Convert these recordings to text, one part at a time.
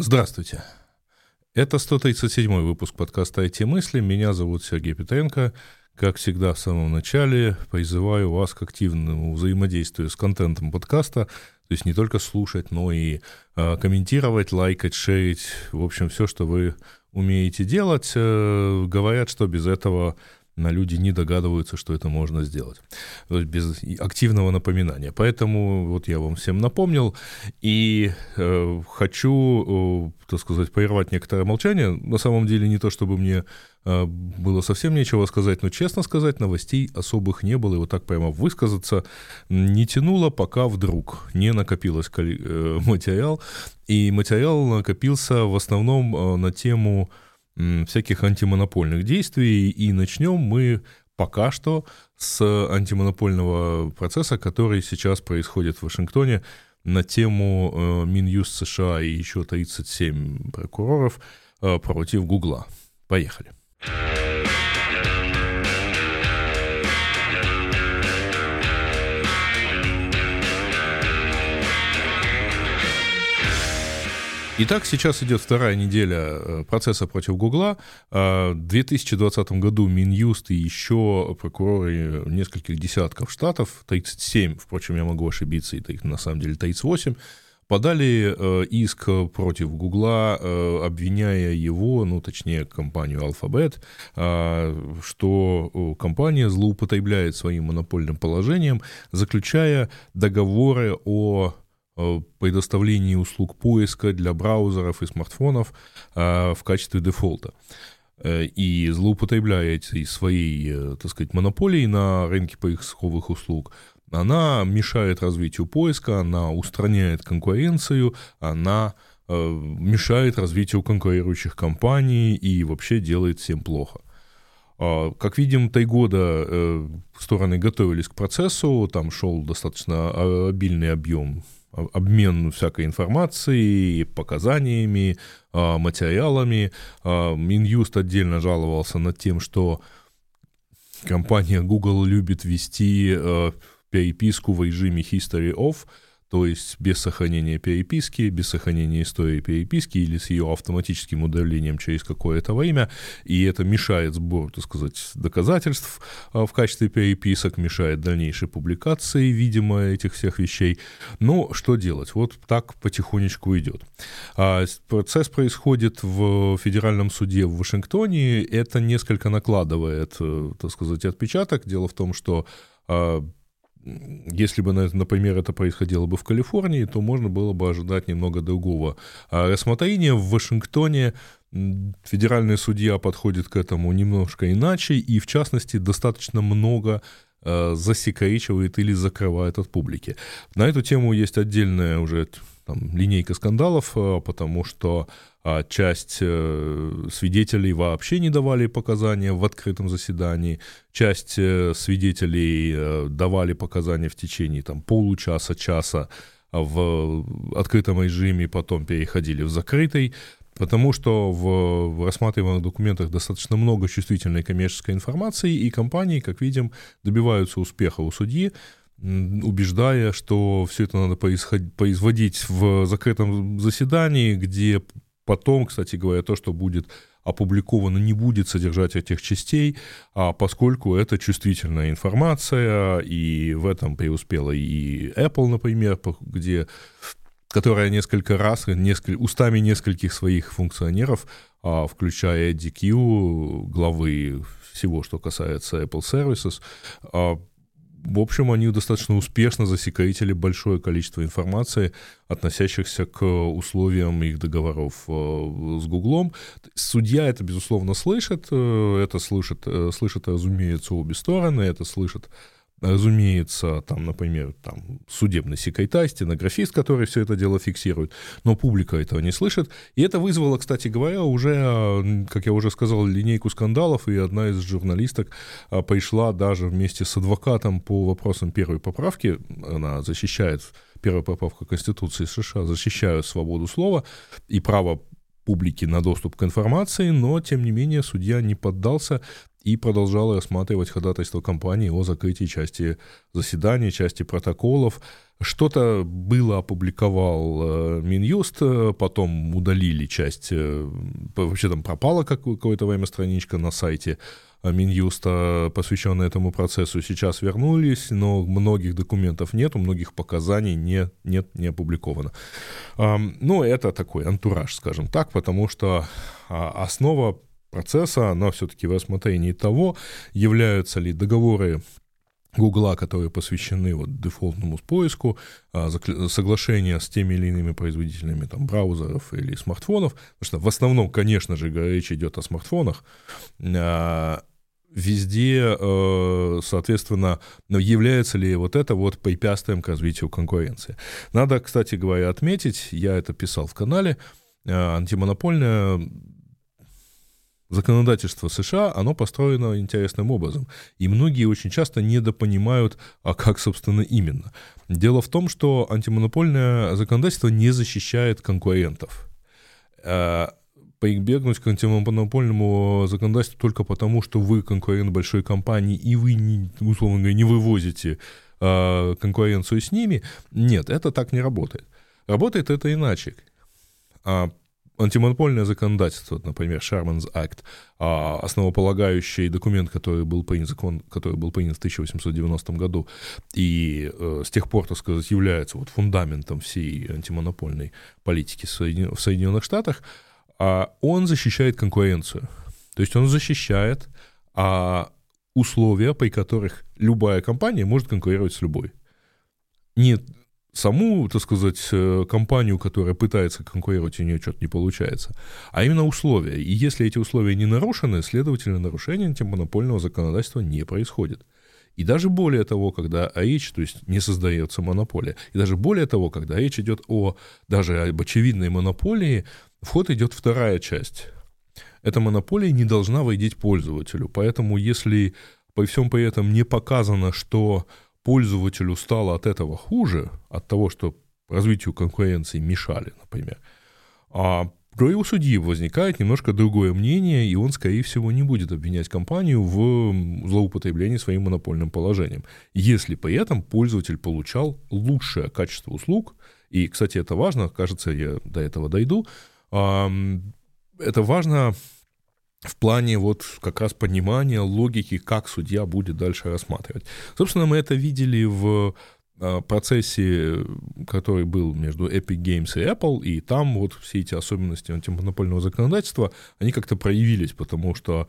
Здравствуйте. Это 137 выпуск подкаста «IT-мысли». Меня зовут Сергей Петренко. Как всегда, в самом начале призываю вас к активному взаимодействию с контентом подкаста, то есть не только слушать, но и э, комментировать, лайкать, шерить, в общем, все, что вы умеете делать. Э, говорят, что без этого на люди не догадываются, что это можно сделать. То есть без активного напоминания. Поэтому вот я вам всем напомнил и э, хочу, э, так сказать, прервать некоторое молчание. На самом деле не то, чтобы мне э, было совсем нечего сказать, но, честно сказать, новостей особых не было, и вот так прямо высказаться не тянуло, пока вдруг не накопилось э, материал, и материал накопился в основном э, на тему всяких антимонопольных действий, и начнем мы пока что с антимонопольного процесса, который сейчас происходит в Вашингтоне на тему э, Минюст США и еще 37 прокуроров э, против Гугла. Поехали. Итак, сейчас идет вторая неделя э, процесса против Гугла. А, в 2020 году Минюст и еще прокуроры нескольких десятков штатов, 37, впрочем, я могу ошибиться, и на самом деле 38, подали э, иск против Гугла, э, обвиняя его, ну, точнее, компанию Alphabet, что компания злоупотребляет своим монопольным положением, заключая договоры о Э, предоставлении услуг поиска для браузеров и смартфонов э, в качестве дефолта э, и злоупотребляя этой своей, так сказать, монополией на рынке поисковых услуг, она мешает развитию поиска, она устраняет конкуренцию, она мешает развитию конкурирующих компаний и вообще делает всем плохо. А, как видим, три года стороны готовились к процессу, там шел достаточно обильный объем обмен всякой информацией, показаниями, а, материалами. А, Минюст отдельно жаловался над тем, что компания Google любит вести а, переписку в режиме History Off, то есть без сохранения переписки, без сохранения истории переписки или с ее автоматическим удалением через какое-то время, и это мешает сбору, так сказать, доказательств а, в качестве переписок, мешает дальнейшей публикации, видимо, этих всех вещей. Но что делать? Вот так потихонечку идет. А, процесс происходит в федеральном суде в Вашингтоне, это несколько накладывает, э, так сказать, отпечаток. Дело в том, что а, если бы, например, это происходило бы в Калифорнии, то можно было бы ожидать немного другого а рассмотрения. В Вашингтоне федеральный судья подходит к этому немножко иначе, и, в частности, достаточно много засекречивает или закрывает от публики. На эту тему есть отдельная уже там, линейка скандалов, э, потому что а часть э, свидетелей вообще не давали показания в открытом заседании, часть э, свидетелей э, давали показания в течение там, получаса, часа в открытом режиме, потом переходили в закрытый, потому что в рассматриваемых документах достаточно много чувствительной коммерческой информации, и компании, как видим, добиваются успеха у судьи, убеждая, что все это надо производить в закрытом заседании, где Потом, кстати говоря, то, что будет опубликовано, не будет содержать этих частей, а поскольку это чувствительная информация, и в этом преуспела и Apple, например, где которая несколько раз, несколько, устами нескольких своих функционеров, а, включая DQ, главы всего, что касается Apple Services, а, в общем, они достаточно успешно засекретили большое количество информации, относящихся к условиям их договоров э, с Гуглом. Судья это, безусловно, слышит, э, это слышит, э, слышит, разумеется, обе стороны, это слышит разумеется, там, например, там, судебный секретарь, стенографист, который все это дело фиксирует, но публика этого не слышит. И это вызвало, кстати говоря, уже, как я уже сказал, линейку скандалов, и одна из журналисток а, пришла даже вместе с адвокатом по вопросам первой поправки, она защищает первая поправка Конституции США защищают свободу слова и право публики на доступ к информации, но, тем не менее, судья не поддался и продолжала рассматривать ходатайство компании о закрытии части заседаний, части протоколов. Что-то было опубликовал э, Минюст, э, потом удалили часть, э, вообще там пропала какое-то время страничка на сайте Минюста, посвященная этому процессу, сейчас вернулись, но многих документов нет, у многих показаний не, нет, не опубликовано. Ну, это такой антураж, скажем так, потому что а, основа процесса, она все-таки в рассмотрении того, являются ли договоры Гугла, которые посвящены вот дефолтному поиску, а, соглашения с теми или иными производителями там, браузеров или смартфонов, потому что в основном, конечно же, речь идет о смартфонах, а, везде, э, соответственно, является ли вот это вот препятствием к развитию конкуренции. Надо, кстати говоря, отметить, я это писал в канале, э, антимонопольная законодательство США, оно построено интересным образом. И многие очень часто недопонимают, а как, собственно, именно. Дело в том, что антимонопольное законодательство не защищает конкурентов. А, прибегнуть к антимонопольному законодательству только потому, что вы конкурент большой компании, и вы, условно говоря, не вывозите а, конкуренцию с ними, нет, это так не работает. Работает это иначе. Антимонопольное законодательство, например, Sherman's Act, а, основополагающий документ, который был принят, закон, который был принят в 1890 году, и э, с тех пор, так сказать, является вот фундаментом всей антимонопольной политики в Соединенных Штатах, а он защищает конкуренцию. То есть он защищает а, условия, при которых любая компания может конкурировать с любой. Нет саму, так сказать, э, компанию, которая пытается конкурировать, у нее что-то не получается, а именно условия. И если эти условия не нарушены, следовательно, нарушение антимонопольного законодательства не происходит. И даже более того, когда речь, то есть не создается монополия, и даже более того, когда речь идет о даже об очевидной монополии, в ход идет вторая часть. Эта монополия не должна войдеть пользователю. Поэтому если при всем при этом не показано, что пользователю стало от этого хуже, от того, что развитию конкуренции мешали, например, а и у судьи возникает немножко другое мнение, и он, скорее всего, не будет обвинять компанию в злоупотреблении своим монопольным положением, если при этом пользователь получал лучшее качество услуг, и, кстати, это важно, кажется, я до этого дойду, это важно в плане вот как раз понимания логики, как судья будет дальше рассматривать. Собственно, мы это видели в а, процессе, который был между Epic Games и Apple, и там вот все эти особенности антимонопольного законодательства, они как-то проявились, потому что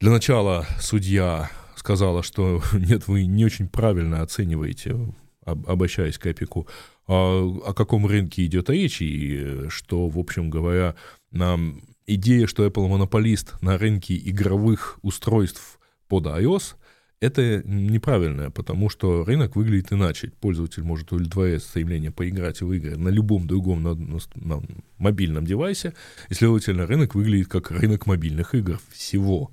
для начала судья сказала, что нет, вы не очень правильно оцениваете, обращаясь к Эпику, а, о каком рынке идет речь, и что, в общем говоря, нам идея, что Apple монополист на рынке игровых устройств под iOS, это неправильное, потому что рынок выглядит иначе. Пользователь может удовлетворять стремление поиграть в игры на любом другом на, на, на мобильном девайсе, и, следовательно, рынок выглядит как рынок мобильных игр всего,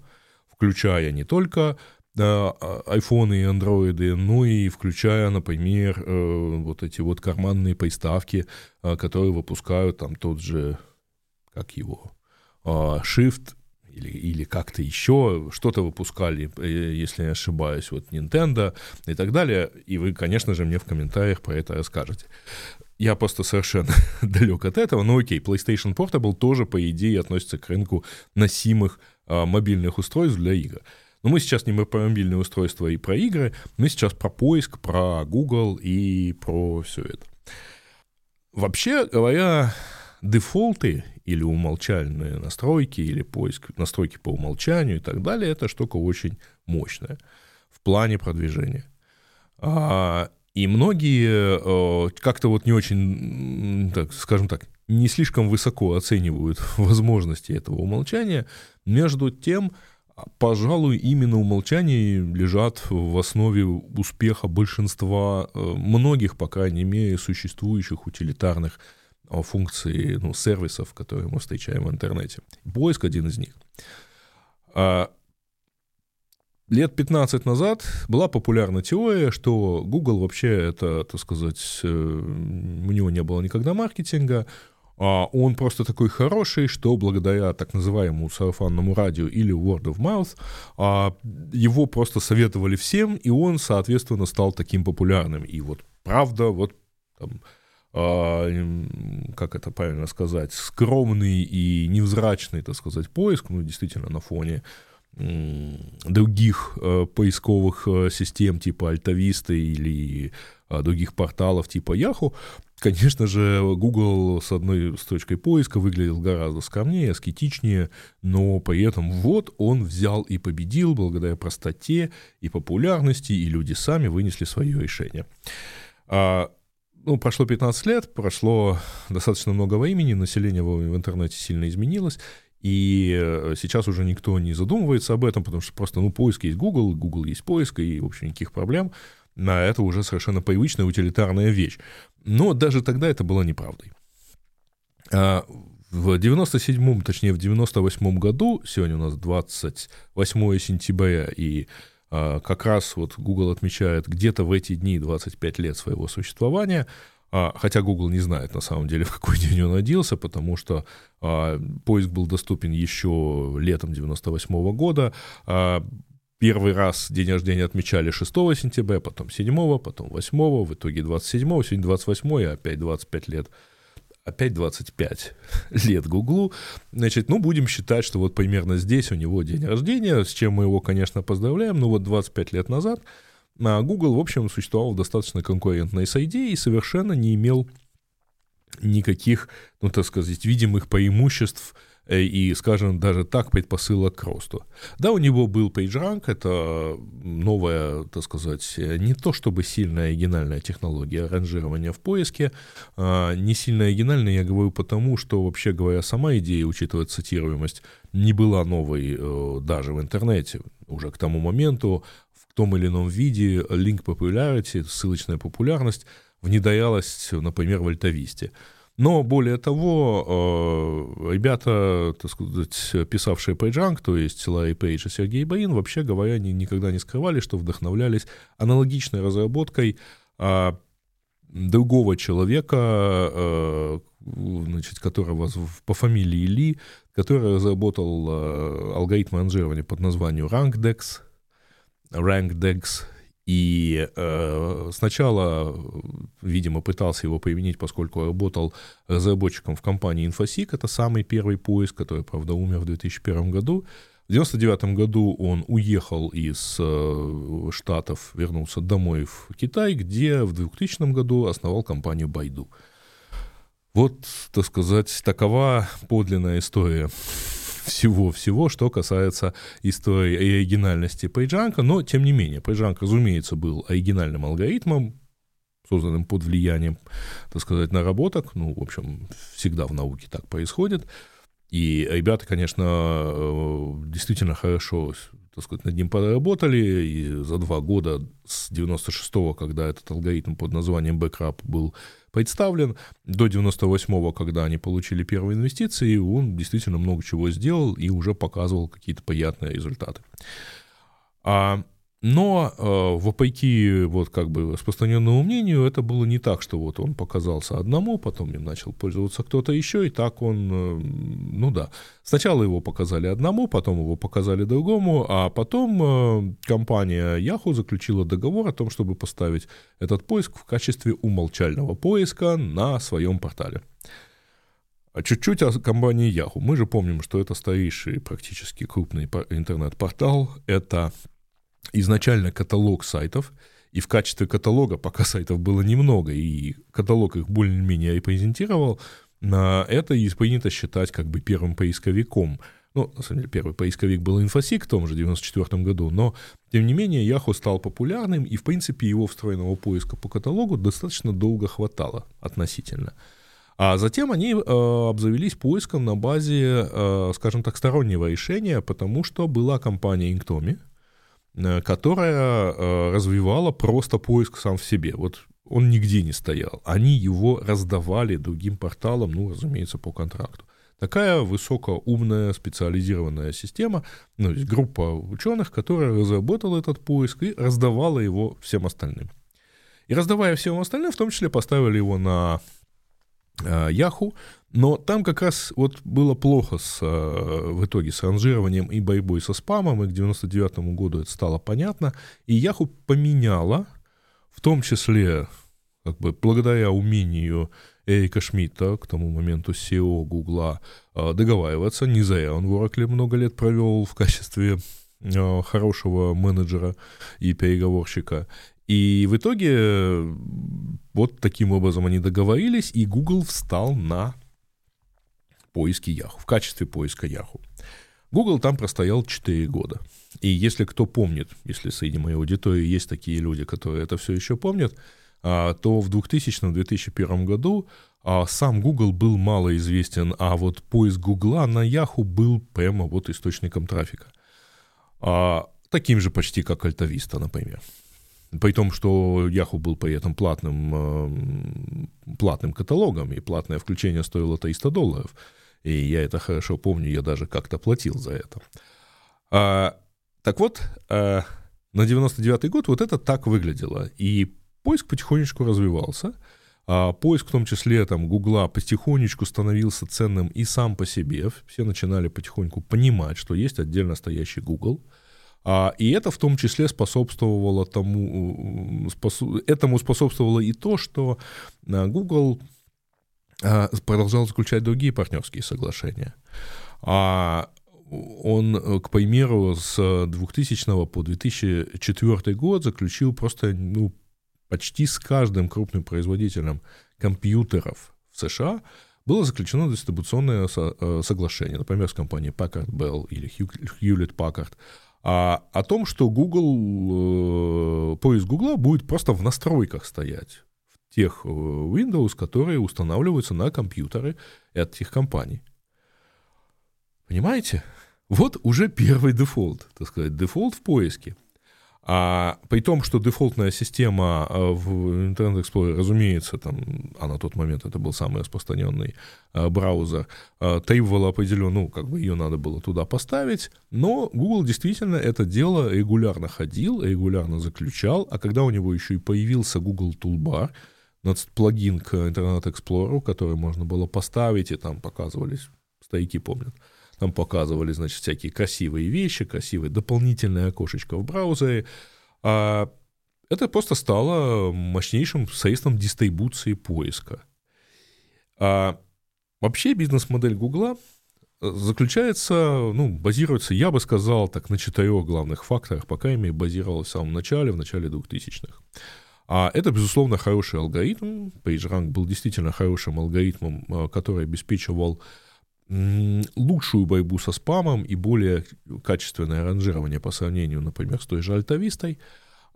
включая не только да, iPhone и андроиды, ну и включая, например, э, вот эти вот карманные приставки, э, которые выпускают там тот же, как его, Shift или, или как-то еще что-то выпускали, э, если не ошибаюсь, вот Nintendo и так далее. И вы, конечно же, мне в комментариях про это расскажете. Я просто совершенно далек от этого. Но окей, PlayStation Portable тоже, по идее, относится к рынку носимых а, мобильных устройств для игр. Но мы сейчас не про мобильные устройства и про игры, мы сейчас про поиск, про Google и про все это. Вообще говоря, дефолты или умолчальные настройки, или поиск настройки по умолчанию и так далее, эта штука очень мощная в плане продвижения. А, и многие э, как-то вот не очень, так, скажем так, не слишком высоко оценивают возможности этого умолчания. Между тем, пожалуй, именно умолчания лежат в основе успеха большинства, э, многих, по крайней мере, существующих утилитарных функции ну, сервисов, которые мы встречаем в интернете. Поиск один из них. А лет 15 назад была популярна теория, что Google вообще это, так сказать, э, у него не было никогда маркетинга, а, он просто такой хороший, что благодаря так называемому сарафанному радио или word of mouth а, его просто советовали всем, и он, соответственно, стал таким популярным. И вот правда, вот там, как это правильно сказать, скромный и невзрачный, так сказать, поиск, ну, действительно, на фоне других э, поисковых э, систем типа Альтависта или э, других порталов типа Yahoo, конечно же, Google с одной строчкой поиска выглядел гораздо скромнее, аскетичнее, но при этом вот он взял и победил благодаря простоте и популярности, и люди сами вынесли свое решение. А, ну, прошло 15 лет, прошло достаточно много времени, население в интернете сильно изменилось, и э, сейчас уже никто не задумывается об этом, потому что просто, ну, поиск есть Google, Google есть поиск, и, в общем, никаких проблем. На это уже совершенно привычная утилитарная вещь. Но даже тогда это было неправдой. А в 97-м, точнее, в 98-м году, сегодня у нас 28 сентября, и как раз вот Google отмечает где-то в эти дни 25 лет своего существования, а, хотя Google не знает на самом деле, в какой день он родился, потому что а, поиск был доступен еще летом 98 -го года. Первый раз день рождения отмечали 6 сентября, потом 7, потом 8, в итоге 27, сегодня 28, и опять 25 лет опять 25 лет Гуглу, значит, ну, будем считать, что вот примерно здесь у него день рождения, с чем мы его, конечно, поздравляем, но вот 25 лет назад а Google, в общем, существовал достаточно конкурентной среде и совершенно не имел никаких, ну, так сказать, видимых преимуществ и, скажем, даже так предпосылок к росту. Да, у него был PageRank, это новая, так сказать, не то чтобы сильная оригинальная технология ранжирования в поиске, а, не сильно оригинальная, я говорю потому, что, вообще говоря, сама идея, учитывая цитируемость, не была новой э, даже в интернете. Уже к тому моменту в том или ином виде link popularity, ссылочная популярность, внедрялась, например, в Альтависте. Но более того, э, ребята, так сказать, писавшие PageRank, то есть Ларри Пейдж и Сергей Баин, вообще говоря, они никогда не скрывали, что вдохновлялись аналогичной разработкой а, другого человека, э, значит, которого по фамилии Ли, который разработал э, алгоритм ранжирования под названием RankDex, RankDex, и э, сначала, видимо, пытался его применить, поскольку работал разработчиком в компании InfoSeek, это самый первый поиск, который, правда, умер в 2001 году. В 1999 году он уехал из э, Штатов, вернулся домой в Китай, где в 2000 году основал компанию Байду. Вот, так сказать, такова подлинная история всего-всего, что касается истории и оригинальности PageRank, но, тем не менее, PageRank, разумеется, был оригинальным алгоритмом, созданным под влиянием, так сказать, наработок. Ну, в общем, всегда в науке так происходит. И ребята, конечно, э, действительно хорошо так сказать, над ним поработали, и за два года с 96-го, когда этот алгоритм под названием Backup был представлен, до 98-го, когда они получили первые инвестиции, он действительно много чего сделал и уже показывал какие-то приятные результаты. А но э, вопреки вот как бы распространенному мнению, это было не так, что вот он показался одному, потом им начал пользоваться кто-то еще, и так он, э, ну да, сначала его показали одному, потом его показали другому, а потом э, компания Yahoo заключила договор о том, чтобы поставить этот поиск в качестве умолчального поиска на своем портале. А чуть-чуть о компании Yahoo. Мы же помним, что это старейший практически крупный интернет-портал, это изначально каталог сайтов, и в качестве каталога, пока сайтов было немного, и каталог их более-менее репрезентировал, это и принято считать как бы первым поисковиком. Ну, на самом деле, первый поисковик был Infosec в том же 94 году, но, тем не менее, Yahoo стал популярным, и, в принципе, его встроенного поиска по каталогу достаточно долго хватало относительно. А затем они э, обзавелись поиском на базе, э, скажем так, стороннего решения, потому что была компания Inktomi, которая э, развивала просто поиск сам в себе. Вот он нигде не стоял. Они его раздавали другим порталам, ну, разумеется, по контракту. Такая высокоумная специализированная система, ну, есть группа ученых, которая разработала этот поиск и раздавала его всем остальным. И раздавая всем остальным, в том числе поставили его на Yahoo, но там как раз вот было плохо с, в итоге с ранжированием и борьбой со спамом, и к 99 году это стало понятно, и Yahoo поменяла, в том числе как бы благодаря умению Эрика Шмидта, к тому моменту SEO Гугла, договариваться. Не зря он в Oracle много лет провел в качестве хорошего менеджера и переговорщика. И в итоге вот таким образом они договорились, и Google встал на поиски Yahoo, в качестве поиска Yahoo. Google там простоял 4 года. И если кто помнит, если среди моей аудитории есть такие люди, которые это все еще помнят, а, то в 2000-2001 году а, сам Google был малоизвестен, а вот поиск Google на Yahoo был прямо вот источником трафика. А, таким же почти, как Альтависта, например. При том, что Yahoo был при этом платным, платным каталогом, и платное включение стоило 300 долларов. И я это хорошо помню, я даже как-то платил за это. А, так вот, а, на 99 год вот это так выглядело. И поиск потихонечку развивался. А поиск, в том числе там Гугла, потихонечку становился ценным и сам по себе. Все начинали потихоньку понимать, что есть отдельно стоящий Google. А, и это в том числе способствовало тому, способ, этому способствовало и то, что а, Google а, продолжал заключать другие партнерские соглашения. А он, к примеру, с 2000 по 2004 год заключил просто ну, почти с каждым крупным производителем компьютеров в США было заключено дистрибуционное э, соглашение, например, с компанией Packard Bell или Hewlett Packard, а, о том, что Google, э, поиск Google будет просто в настройках стоять, в тех э, Windows, которые устанавливаются на компьютеры этих компаний. Понимаете? Вот уже первый дефолт, так сказать, дефолт в поиске – а при том, что дефолтная система э, в Internet Explorer, разумеется, там, а на тот момент это был самый распространенный а, браузер, а, требовала определенно, ну, как бы ее надо было туда поставить, но Google действительно это дело регулярно ходил, регулярно заключал, а когда у него еще и появился Google Toolbar, плагин к Internet Explorer, который можно было поставить, и там показывались, старики помнят, там показывали, значит, всякие красивые вещи, красивые дополнительные окошечко в браузере. А это просто стало мощнейшим средством дистрибуции поиска. А вообще бизнес-модель Гугла заключается, ну, базируется, я бы сказал, так на четырех главных факторах, по крайней мере, базировалась в самом начале, в начале 2000-х. А это, безусловно, хороший алгоритм. PageRank был действительно хорошим алгоритмом, а, который обеспечивал лучшую борьбу со спамом и более качественное ранжирование по сравнению, например, с той же альтавистой.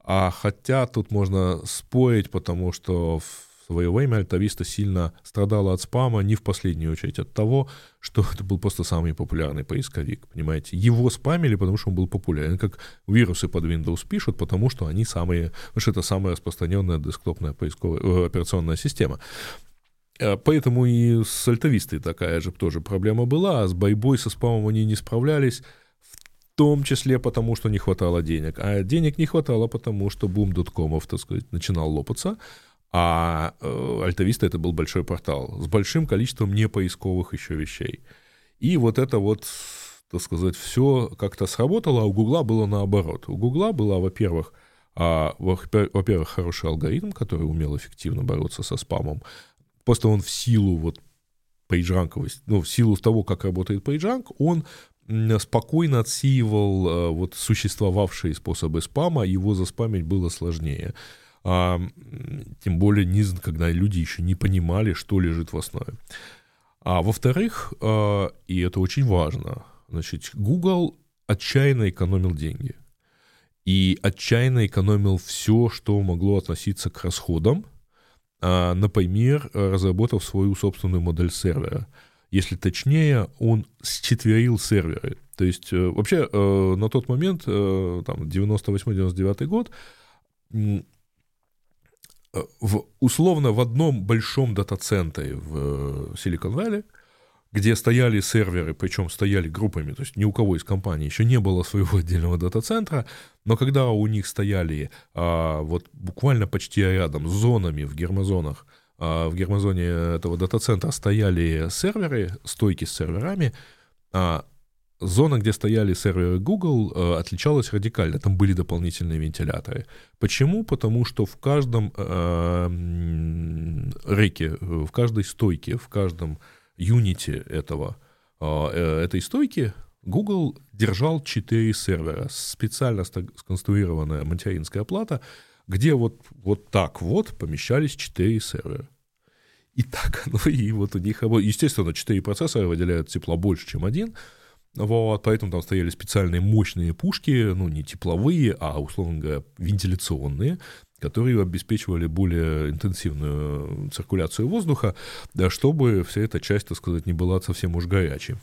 А хотя тут можно спорить, потому что в свое время альтависта сильно страдала от спама, не в последнюю очередь от того, что это был просто самый популярный поисковик, понимаете. Его спамили, потому что он был популярен, как вирусы под Windows пишут, потому что они самые, потому что это самая распространенная десктопная поисковая, э, операционная система. Э, поэтому и с альтовистой такая же тоже проблема была, а с борьбой со спамом они не справлялись, в том числе потому, что не хватало денег. А денег не хватало, потому что бум доткомов, так сказать, начинал лопаться, а э, альтовиста это был большой портал с большим количеством непоисковых еще вещей. И вот это вот, так сказать, все как-то сработало, а у Гугла было наоборот. У Гугла была, во-первых, а, во-первых, хороший алгоритм, который умел эффективно бороться со спамом, Просто он в силу вот пейджранковости, ну, в силу того, как работает пейджранк, он спокойно отсеивал э, вот существовавшие способы спама, его заспамить было сложнее. А, тем более, не, когда люди еще не понимали, что лежит в основе. А во-вторых, э, и это очень важно, значит, Google отчаянно экономил деньги. И отчаянно экономил все, что могло относиться к расходам, а, например, разработав свою собственную модель сервера. Если точнее, он счетверил серверы. То есть э, вообще э, на тот момент, э, там, 98-99 год, в, условно в одном большом дата-центре в Silicon Valley – где стояли серверы, причем стояли группами, то есть ни у кого из компаний еще не было своего отдельного дата-центра, но когда у них стояли а, вот буквально почти рядом с зонами в гермозонах а, в гермозоне этого дата-центра стояли серверы, стойки с серверами, а зона, где стояли серверы Google, э, отличалась радикально. Там были дополнительные вентиляторы. Почему? Потому что в каждом э, реке, в каждой стойке, в каждом юните этого, э, этой стойки Google держал 4 сервера. Специально сконструированная материнская плата, где вот, вот так вот помещались 4 сервера. И так оно, и вот у них, естественно, 4 процессора выделяют тепла больше, чем один, вот, поэтому там стояли специальные мощные пушки, ну, не тепловые, а, условно говоря, вентиляционные, которые обеспечивали более интенсивную циркуляцию воздуха, чтобы вся эта часть, так сказать, не была совсем уж горячей.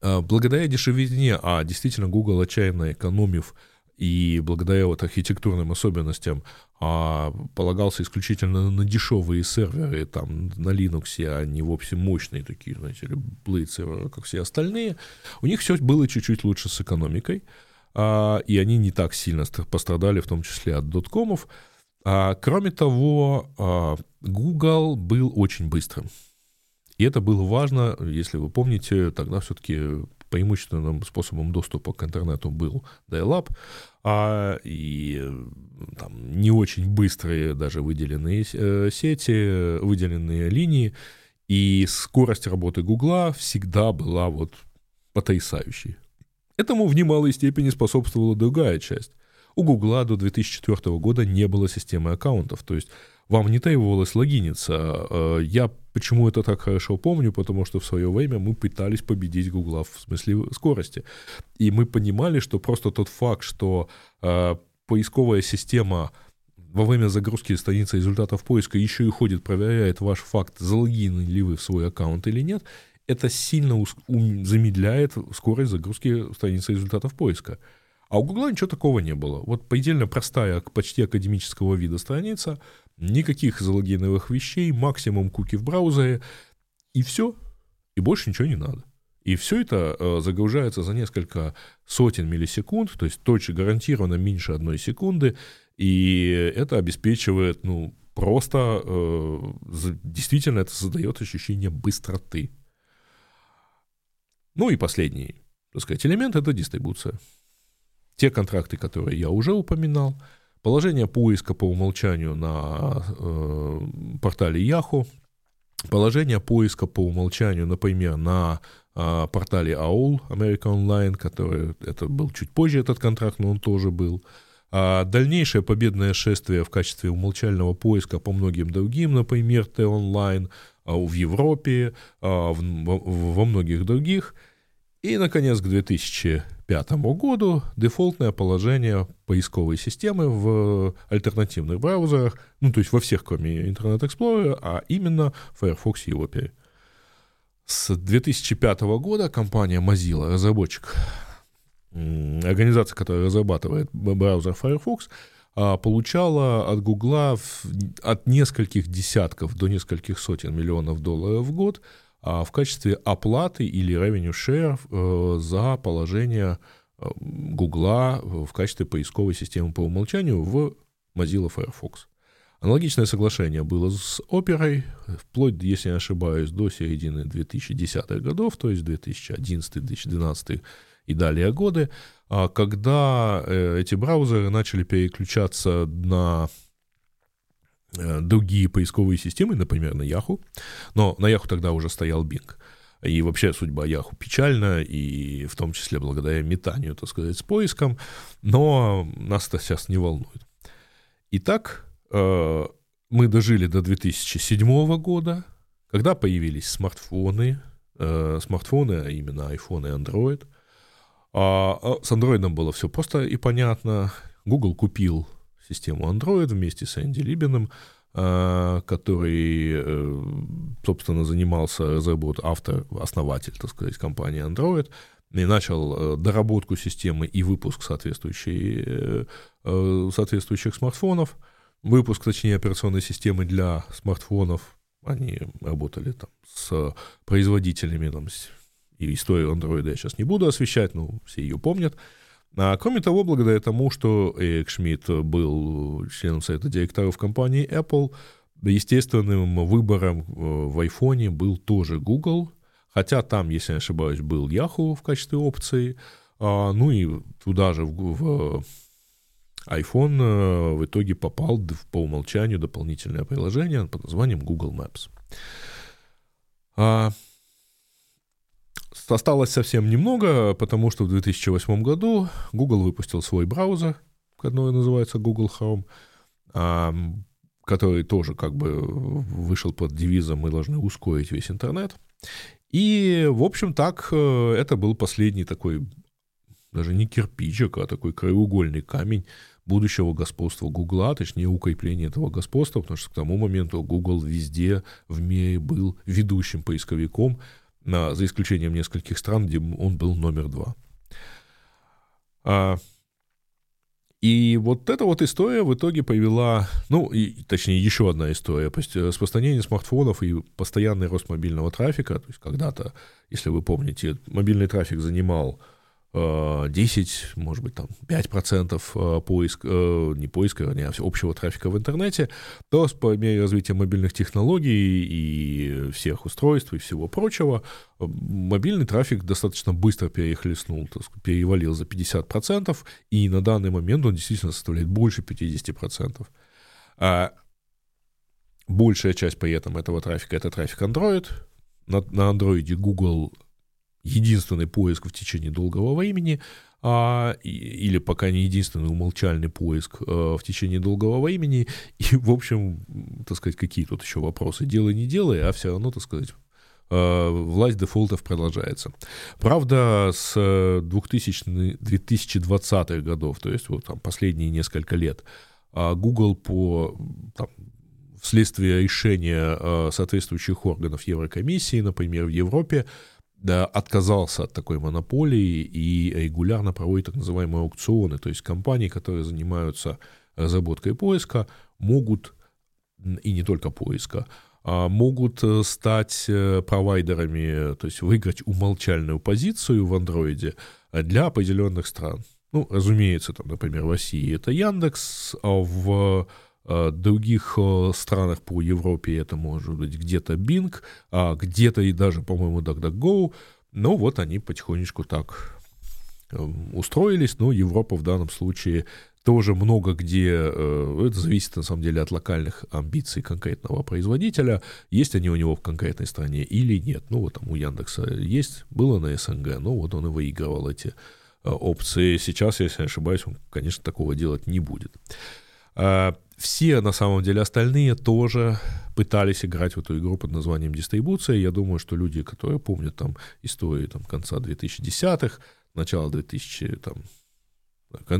А, благодаря дешевизне, а действительно Google отчаянно экономив и благодаря вот архитектурным особенностям а, полагался исключительно на дешевые серверы, там, на Linux, а не вовсе мощные такие, знаете, Blade серверы, как все остальные, у них все было чуть-чуть лучше с экономикой, и они не так сильно пострадали, в том числе от доткомов. А, кроме того, а, Google был очень быстрым. И это было важно, если вы помните, тогда все-таки преимущественным способом доступа к интернету был dial-up, а и там, не очень быстрые даже выделенные э, сети, выделенные линии, и скорость работы Гугла всегда была вот потрясающей. Этому в немалой степени способствовала другая часть. У Гугла до 2004 года не было системы аккаунтов, то есть вам не требовалось логиниться. Э, я почему это так хорошо помню, потому что в свое время мы пытались победить Гугла в смысле скорости. И мы понимали, что просто тот факт, что э, поисковая система во время загрузки страницы результатов поиска еще и ходит, проверяет ваш факт, залогинены ли вы в свой аккаунт или нет, это сильно замедляет скорость загрузки страницы результатов поиска. А у Гугла ничего такого не было. Вот предельно простая, почти академического вида страница, никаких залогиновых вещей, максимум куки в браузере, и все, и больше ничего не надо. И все это э, загружается за несколько сотен миллисекунд, то есть точно гарантированно меньше одной секунды, и это обеспечивает, ну, просто э, действительно это создает ощущение быстроты. Ну и последний, так сказать, элемент — это дистрибуция. Те контракты, которые я уже упоминал, положение поиска по умолчанию на э, портале Yahoo, положение поиска по умолчанию, например, на э, портале AOL, America Online, который, это был чуть позже этот контракт, но он тоже был, а дальнейшее победное шествие в качестве умолчального поиска по многим другим, например, а, в Европе, а, во многих других. И, наконец, к 2000 2005 году дефолтное положение поисковой системы в альтернативных браузерах, ну то есть во всех, кроме Internet Explorer, а именно Firefox и Opera. С 2005 года компания Mozilla, разработчик, организация, которая разрабатывает браузер Firefox, а, получала от Гугла от нескольких десятков до нескольких сотен миллионов долларов в год – а в качестве оплаты или revenue share э, за положение э, Гугла в качестве поисковой системы по умолчанию в Mozilla Firefox. Аналогичное соглашение было с оперой, вплоть, если не ошибаюсь, до середины 2010-х годов, то есть 2011-2012 и далее годы, а когда э, эти браузеры начали переключаться на Э, другие поисковые системы, например, на Yahoo, но на Yahoo тогда уже стоял Bing. И вообще судьба Yahoo печальна, и в том числе благодаря метанию, так сказать, с поиском, но нас это сейчас не волнует. Итак, э, мы дожили до 2007 года, когда появились смартфоны, смартфоны, а именно iPhone и Android. А, а с Android было все просто и понятно. Google купил систему Android вместе с Энди Либиным, а, который, э, собственно, занимался разработкой, автор, основатель, так сказать, компании Android, и начал э, доработку системы и выпуск э, соответствующих смартфонов. Выпуск, точнее, операционной системы для смартфонов. Они работали там с производителями, там, и историю Android я сейчас не буду освещать, но все ее помнят. А, кроме того, благодаря тому, что Эрик Шмидт был членом совета директоров компании Apple, естественным выбором э, в айфоне был тоже Google, хотя там, если я не ошибаюсь, был Yahoo в качестве опции, а, ну и туда же в, в iPhone э, в итоге попал по умолчанию дополнительное приложение под названием Google Maps. А, осталось совсем немного, потому что в 2008 году Google выпустил свой браузер, который называется Google Chrome, а, который тоже как бы вышел под девизом «Мы должны ускорить весь интернет». И, в общем, так, э, это был последний такой, даже не кирпичик, а такой краеугольный камень будущего господства Гугла, точнее укрепления этого господства, потому что к тому моменту Google везде в мире был ведущим поисковиком, за исключением нескольких стран, где он был номер два. А, и вот эта вот история в итоге привела, ну, и, точнее, еще одна история, распространение смартфонов и постоянный рост мобильного трафика, то есть когда-то, если вы помните, мобильный трафик занимал 10, э, может быть, там 5% э, поиск, э, не поиска, а общего трафика в интернете, то по мере развития мобильных технологий и всех устройств и всего прочего, мобильный трафик достаточно быстро перехлестнул, перевалил за 50%, и на данный момент он действительно составляет больше 50%. А большая часть при этом этого трафика — это трафик Android. На, на Android Google единственный поиск в течение долгого времени, а, или пока не единственный умолчальный поиск а, в течение долгого времени. И, в общем, так сказать, какие тут еще вопросы? Делай, не делай, а все равно, так сказать, а, власть дефолтов продолжается. Правда, с 2000, 2020-х годов, то есть вот там последние несколько лет, а, Google по там, вследствие решения соответствующих органов Еврокомиссии, например, в Европе, да, отказался от такой монополии и регулярно проводит так называемые аукционы, то есть компании, которые занимаются разработкой поиска, могут, и не только поиска, а могут э, стать э, провайдерами, то есть выиграть умолчальную позицию в андроиде для определенных стран. Ну, разумеется, там, например, в России это Яндекс, а в других э, странах по Европе это может быть где-то Bing, а где-то и даже, по-моему, DuckDuckGo. Но вот они потихонечку так эм, устроились, но Европа в данном случае тоже много где, э, это зависит на самом деле от локальных амбиций конкретного производителя, есть они у него в конкретной стране или нет. Ну вот там у Яндекса есть, было на СНГ, но вот он и выигрывал эти опции. Сейчас, если не ошибаюсь, он, конечно, такого делать не будет. Все, на самом деле, остальные тоже пытались играть в эту игру под названием дистрибуция. Я думаю, что люди, которые помнят там истории там, конца 2010-х, начала 2000, там,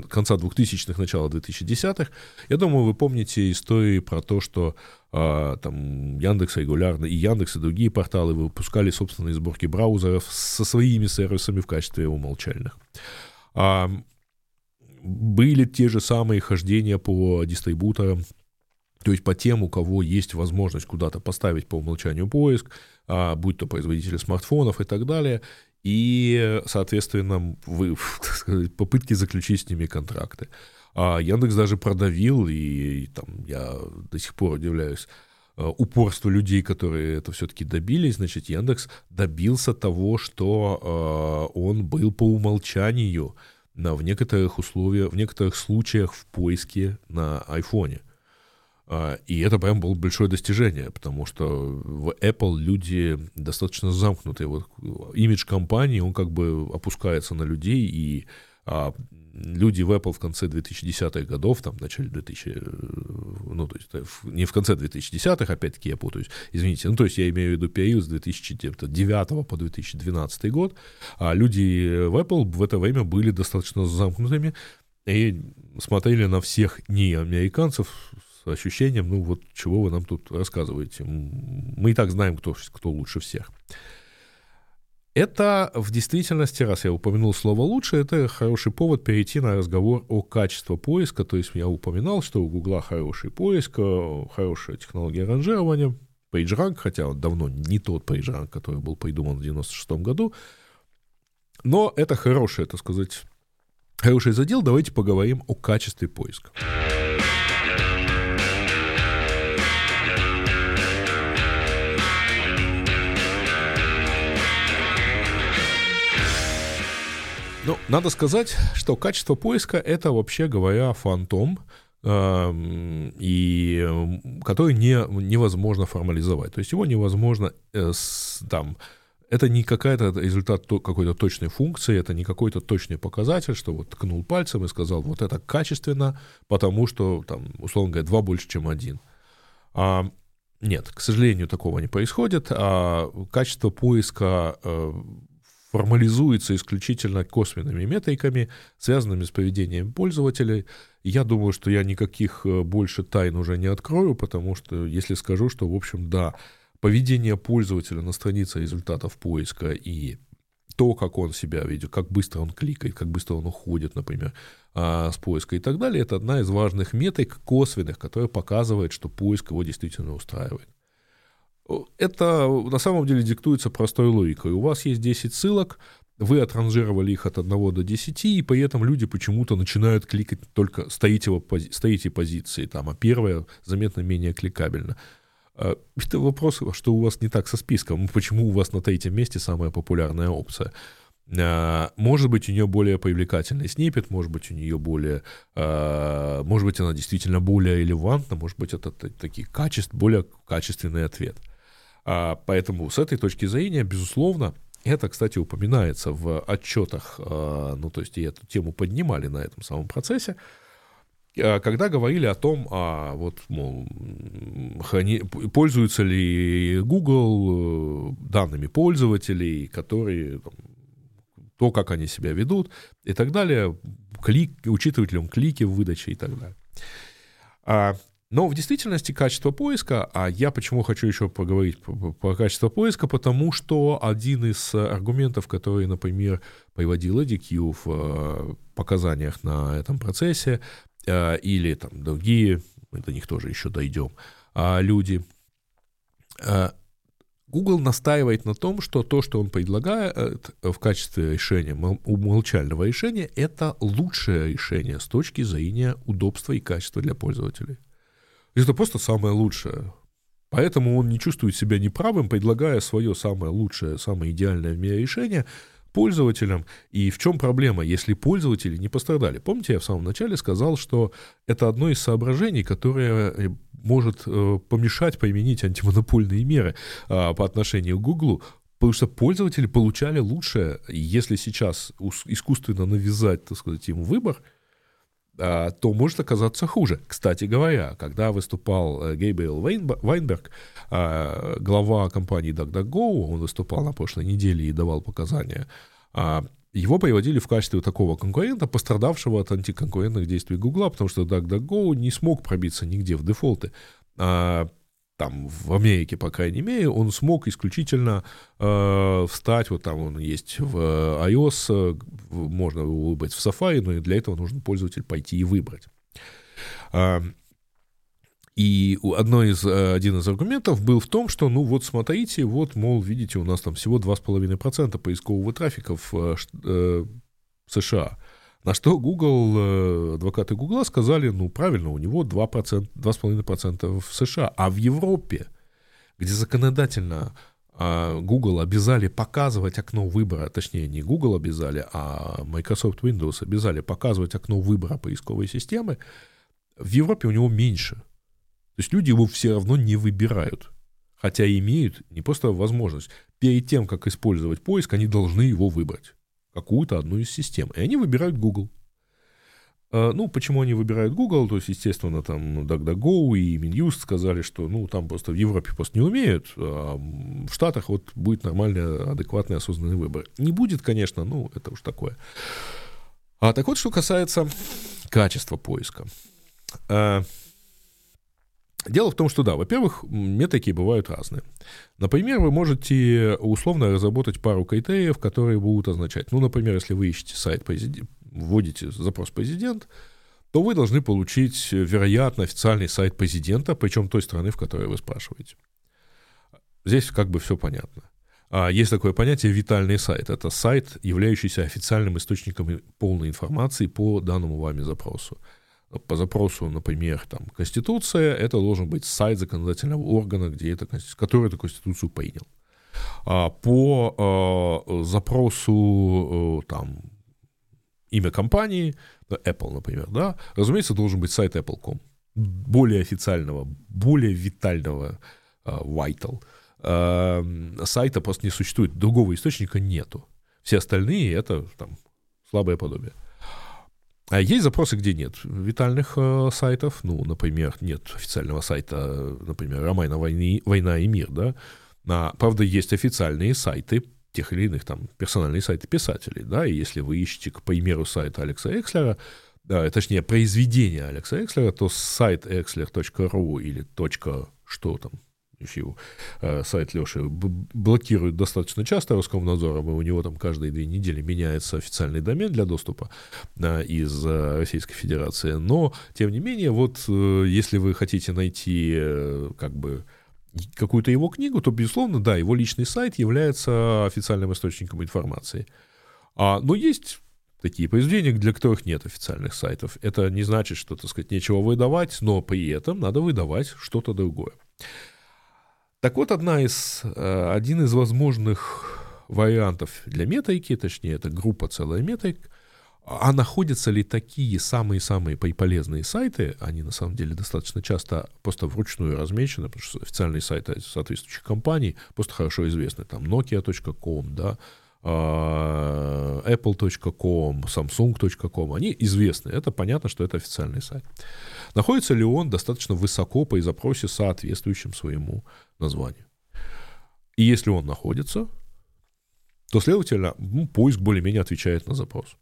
конца 2000-х, начала 2010-х, я думаю, вы помните истории про то, что а, там Яндекс регулярно, и Яндекс, и другие порталы выпускали собственные сборки браузеров со своими сервисами в качестве умолчальных. А, были те же самые хождения по дистрибуторам, то есть по тем, у кого есть возможность куда-то поставить по умолчанию поиск, а, будь то производители смартфонов и так далее, и, соответственно, вы, сказать, попытки заключить с ними контракты. А Яндекс даже продавил, и, и там я до сих пор удивляюсь, а, упорство людей, которые это все-таки добились, значит, Яндекс добился того, что э, он был по умолчанию на, в некоторых условиях, в некоторых случаях в поиске на айфоне. А, и это прям было большое достижение, потому что в Apple люди достаточно замкнутые. Вот имидж компании, он как бы опускается на людей, и а, люди в Apple в конце 2010-х годов, там, в начале 2000, э, ну, то есть не в конце 2010-х, опять-таки я путаюсь, извините, ну, то есть я имею в виду период с 2009 по 2012 год, а люди в Apple в это время были достаточно замкнутыми и смотрели на всех не американцев с ощущением, ну, вот чего вы нам тут рассказываете, мы и так знаем, кто, кто лучше всех. Это в действительности, раз я упомянул слово «лучше», это хороший повод перейти на разговор о качестве поиска. То есть я упоминал, что у Гугла хороший поиск, э, хорошая технология ранжирования, PageRank, хотя он давно не тот PageRank, который был придуман в 96 году. Но это хороший, так сказать, хороший задел. Давайте поговорим о качестве поиска. Ну, надо сказать, что качество поиска — это, вообще говоря, фантом, эм, и который не, невозможно формализовать. То есть его невозможно э, там это не какая-то результат какой-то точной функции, это не какой-то точный показатель, что вот ткнул пальцем и сказал, вот это качественно, потому что, там, условно говоря, два больше, чем один. А, нет, к сожалению, такого не происходит. А качество поиска э, формализуется исключительно косвенными метриками, связанными с поведением пользователей. Я думаю, что я никаких э, больше тайн уже не открою, потому что если скажу, что, в общем, да, поведение пользователя на странице результатов поиска и то, как он себя ведет, как быстро он кликает, как быстро он уходит, например, а, с поиска и так далее, это одна из важных метрик косвенных, которая показывает, что поиск его действительно устраивает. Это на самом деле диктуется простой логикой. У вас есть 10 ссылок, вы отранжировали их от 1 до 10, и при этом люди почему-то начинают кликать только стоите, стоите позиции, там, а первая заметно менее кликабельна. А, это вопрос, что у вас не так со списком, почему у вас на третьем месте самая популярная опция. А, может быть, у нее более привлекательный снипет, может быть, у нее более, а, может быть, она действительно более релевантна, может быть, это такие качеств, более качественный ответ. Поэтому с этой точки зрения, безусловно, это, кстати, упоминается в отчетах, ну, то есть и эту тему поднимали на этом самом процессе, а когда говорили о том, а вот, мол, храни, пользуются ли Google э, данными пользователей, которые там, то, как они себя ведут и так далее, клик, учитывает ли он клики в выдаче и так далее. А, но в действительности качество поиска, а я почему хочу еще поговорить про, про качество поиска, потому что один из аргументов, который, например, приводил EDQ в э, показаниях на этом процессе, а, или там другие, мы до них тоже еще дойдем, а, люди. А, Google настаивает на том, что то, что он предлагает в качестве решения, умолчального решения, это лучшее решение с точки зрения удобства и качества для пользователей. Это просто самое лучшее. Поэтому он не чувствует себя неправым, предлагая свое самое лучшее, самое идеальное в мире решение, пользователям. И в чем проблема, если пользователи не пострадали? Помните, я в самом начале сказал, что это одно из соображений, которое э, может э, помешать применить антимонопольные меры а, по отношению к Google, потому что пользователи получали лучшее. Если сейчас искусственно навязать, так сказать, им выбор, то может оказаться хуже. Кстати говоря, когда выступал э, Гейбриэл Вайнберг, а, глава компании DuckDuckGo, он выступал на прошлой неделе и давал показания, а, его приводили в качестве такого конкурента, пострадавшего от антиконкурентных действий Гугла, потому что DuckDuckGo не смог пробиться нигде в дефолты там в Америке, по крайней мере, он смог исключительно э, встать, вот там он есть в iOS, э, можно его выбрать в Safari, но и для этого нужно пользователь пойти и выбрать. Э, и одно из, э, один из аргументов был в том, что, ну вот смотрите, вот, мол, видите, у нас там всего 2,5% поискового трафика в э, э США. На что Google, э, адвокаты Google сказали, ну правильно, у него 2%, 2,5% в США, а в Европе, где законодательно а, Google обязали показывать окно выбора, точнее не Google обязали, а Microsoft Windows обязали показывать окно выбора поисковой системы, в Европе у него меньше. То есть люди его все равно не выбирают. Хотя имеют не просто возможность. Перед тем, как использовать поиск, они должны его выбрать какую-то одну из систем. И они выбирают Google. А, ну, почему они выбирают Google? То есть, естественно, там ну, DuckDuckGo и Минюст сказали, что ну, там просто в Европе просто не умеют, а в Штатах вот будет нормальный, адекватный, осознанный выбор. Не будет, конечно, ну, это уж такое. А так вот, что касается качества поиска. Дело в том, что да, во-первых, метрики бывают разные. Например, вы можете условно разработать пару критериев, которые будут означать, ну, например, если вы ищете сайт президент, вводите запрос президент, то вы должны получить, вероятно, официальный сайт президента, причем той страны, в которой вы спрашиваете. Здесь как бы все понятно. А есть такое понятие «витальный сайт». Это сайт, являющийся официальным источником полной информации по данному вами запросу по запросу, например, там, Конституция, это должен быть сайт законодательного органа, где это, который эту Конституцию принял. А по э, запросу э, там, имя компании, Apple, например, да, разумеется, должен быть сайт Apple.com, более официального, более витального, uh, vital, uh, сайта просто не существует, другого источника нету. Все остальные — это там слабое подобие. А есть запросы, где нет витальных э, сайтов, ну, например, нет официального сайта, например, романа «Войны, «Война и мир», да, а, правда, есть официальные сайты тех или иных там персональные сайты писателей, да, и если вы ищете, к примеру, сайт Алекса Экслера, да, точнее, произведение Алекса Экслера, то сайт exler.ru или что там, еще э, сайт Леши блокируют достаточно часто Роскомнадзором, и у него там каждые две недели меняется официальный домен для доступа э, из э, Российской Федерации. Но, тем не менее, вот если вы хотите найти как бы какую-то его книгу, то, безусловно, да, его личный сайт является официальным источником информации. А, но есть такие произведения, для которых нет официальных сайтов. Это не значит, что, так сказать, нечего выдавать, но при этом надо выдавать что-то другое. Так вот, одна из, э, один из возможных вариантов для метайки, точнее, это группа целая метайк, а находятся ли такие самые-самые полезные сайты, они на самом деле достаточно часто просто вручную размечены, потому что официальные сайты соответствующих компаний просто хорошо известны, там nokia.com, да, apple.com, samsung.com, они известны, это понятно, что это официальный сайт. Находится ли он достаточно высоко по запросе, соответствующим своему названию? И если он находится, то, следовательно, поиск более-менее отвечает на запрос.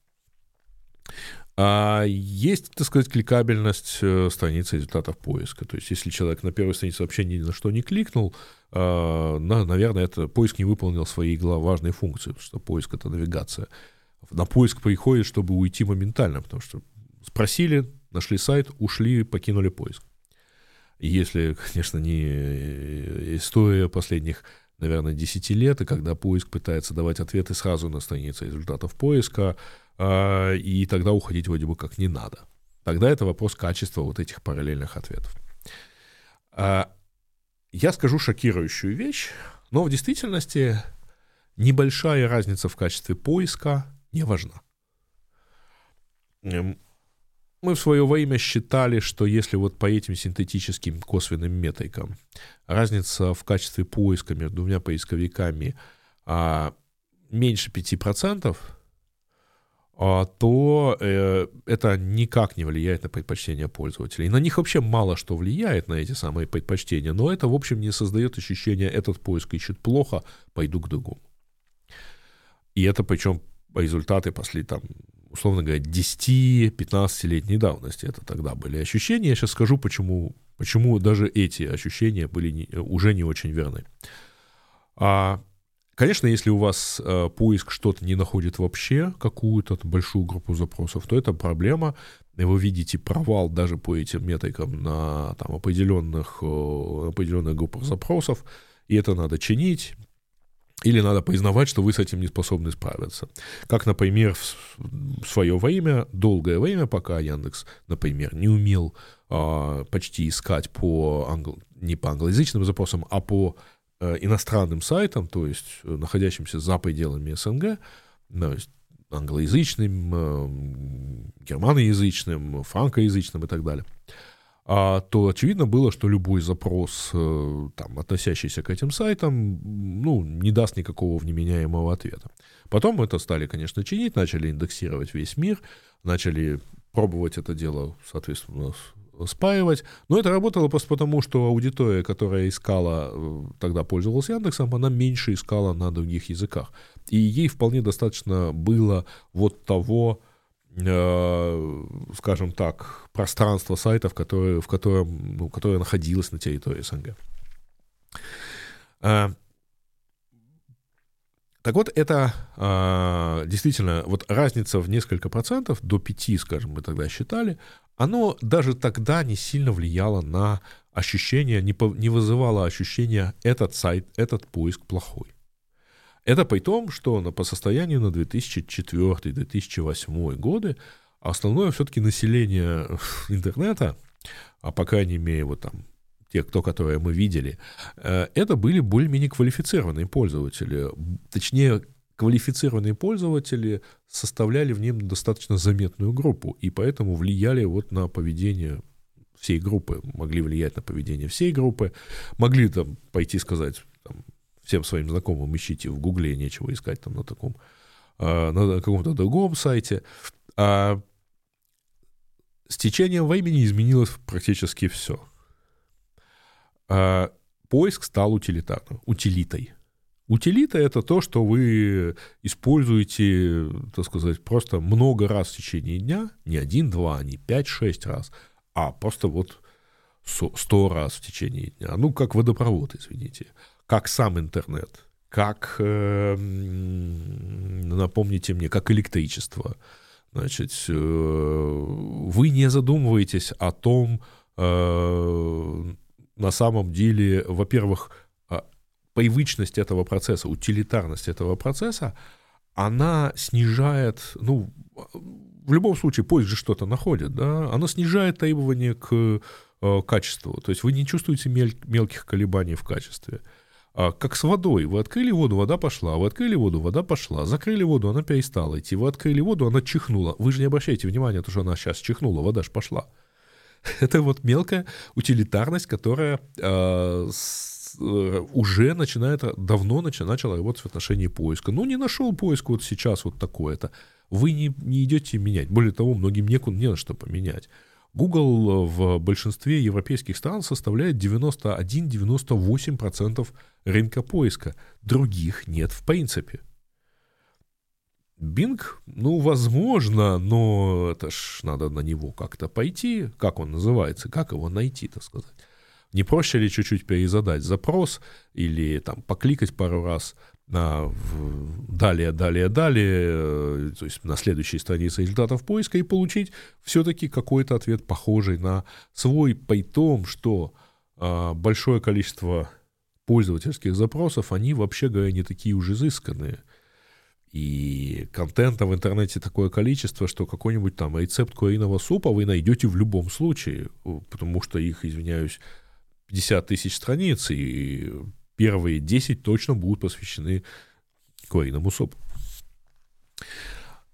А есть, так сказать, кликабельность э, страницы результатов поиска. То есть, если человек на первой странице вообще ни на что не кликнул, э, наверное, это поиск не выполнил свои важные функции, потому что поиск — это навигация. На поиск приходит, чтобы уйти моментально, потому что спросили, нашли сайт, ушли, покинули поиск. Если, конечно, не э, история последних, наверное, 10 лет, и когда поиск пытается давать ответы сразу на странице результатов поиска, а, и тогда уходить вроде бы как не надо. Тогда это вопрос качества вот этих параллельных ответов. А, я скажу шокирующую вещь, но в действительности небольшая разница в качестве поиска не важна. Мы в свое время считали, что если вот по этим синтетическим косвенным метрикам разница в качестве поиска между двумя поисковиками а, меньше 5%, а, то э, это никак не влияет на предпочтения пользователей. На них вообще мало что влияет, на эти самые предпочтения, но это, в общем, не создает ощущения, этот поиск ищет плохо, пойду к другому. И это причем результаты после там условно говоря, 10-15-летней давности это тогда были ощущения. Я сейчас скажу, почему, почему даже эти ощущения были не, уже не очень верны. А, конечно, если у вас а, поиск что-то не находит вообще, какую-то большую группу запросов, то это проблема, и вы видите провал даже по этим метрикам на там, определенных, определенных группах запросов, и это надо чинить, или надо признавать, что вы с этим не способны справиться. Как, например, в свое время, долгое время, пока Яндекс, например, не умел а, почти искать по англ... не по англоязычным запросам, а по иностранным сайтам, то есть находящимся за пределами СНГ, то есть англоязычным, а, германоязычным, франкоязычным и так далее а, то очевидно было, что любой запрос, э, там, относящийся к этим сайтам, ну, не даст никакого вменяемого ответа. Потом это стали, конечно, чинить, начали индексировать весь мир, начали пробовать это дело, соответственно, спаивать. Но это работало просто потому, что аудитория, которая искала, э, тогда пользовалась Яндексом, она меньше искала на других языках. И ей вполне достаточно было вот того, Э, скажем так, пространство сайтов, которые, в котором, ну, которое находилось на территории СНГ. Так вот, это э, действительно, вот разница в несколько процентов, до 5, скажем, мы тогда считали, оно даже тогда не сильно влияло на ощущение, не, по, не вызывало ощущения, этот сайт, этот поиск плохой. Это при том, что на, по состоянию на 2004-2008 годы основное все-таки население интернета, а по крайней мере вот там те, кто, которые мы видели, э, это были более-менее квалифицированные пользователи. Точнее, квалифицированные пользователи составляли в нем достаточно заметную группу, и поэтому влияли вот на поведение всей группы, могли влиять на поведение всей группы, могли там пойти сказать там, всем своим знакомым, ищите в Гугле, нечего искать там на таком, э, на каком-то другом сайте. А с течением времени изменилось практически все. А поиск стал утилитарным, утилитой. Утилита — это то, что вы используете, так сказать, просто много раз в течение дня, не один-два, не пять-шесть раз, а просто вот сто раз в течение дня. Ну, как водопровод, извините. Как сам интернет. Как, э, напомните мне, как электричество. Значит, э, вы не задумываетесь о том, э, на самом деле, во-первых, привычность этого процесса, утилитарность этого процесса, она снижает, ну, в любом случае, поиск же что-то находит, да, она снижает требования к э, качеству, то есть вы не чувствуете мелких колебаний в качестве. А, как с водой. Вы открыли воду, вода пошла. Вы открыли воду, вода пошла. Закрыли воду, она перестала идти. Вы открыли воду, она чихнула. Вы же не обращаете внимания, то, что она сейчас чихнула, вода же пошла. Это вот мелкая утилитарность, которая э, с, э, уже начинает, давно начала работать в отношении поиска. Ну, не нашел поиск вот сейчас вот такое-то. Вы не, не идете менять. Более того, многим некуда, не на что поменять. Google в большинстве европейских стран составляет 91-98% рынка поиска. Других нет в принципе. Bing, ну, возможно, но это ж надо на него как-то пойти. Как он называется? Как его найти, так сказать? Не проще ли чуть-чуть перезадать запрос или там покликать пару раз – далее, далее, далее, э, то есть на следующей странице результатов поиска и получить все-таки какой-то ответ похожий на свой, при том, что а, большое количество пользовательских запросов, они вообще говоря не такие уж изысканные. И контента в интернете такое количество, что какой-нибудь там рецепт куриного супа вы найдете в любом случае, потому что их, извиняюсь, 50 тысяч страниц, и первые 10 точно будут посвящены куриному супу.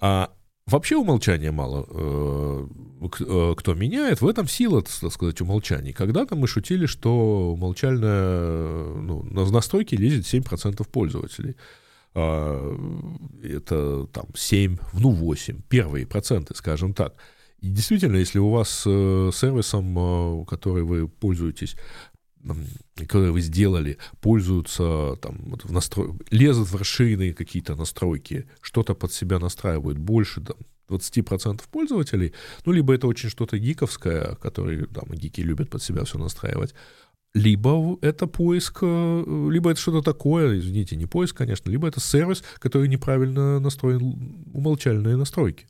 А вообще умолчания мало э, э, кто меняет. В этом сила, так сказать, умолчаний. Когда-то мы шутили, что умолчальная, ну, на настройки лезет 7% пользователей. А, это там 7, ну 8, первые проценты, скажем так. И действительно, если у вас э, сервисом, который вы пользуетесь, которые вы сделали, пользуются там, в настрой... лезут в расширенные какие-то настройки, что-то под себя настраивают больше там, 20% пользователей, ну, либо это очень что-то гиковское, которые там гики любят под себя все настраивать, либо это поиск, э, либо это что-то такое, извините, не поиск, конечно, либо это сервис, который неправильно настроен, умолчальные настройки.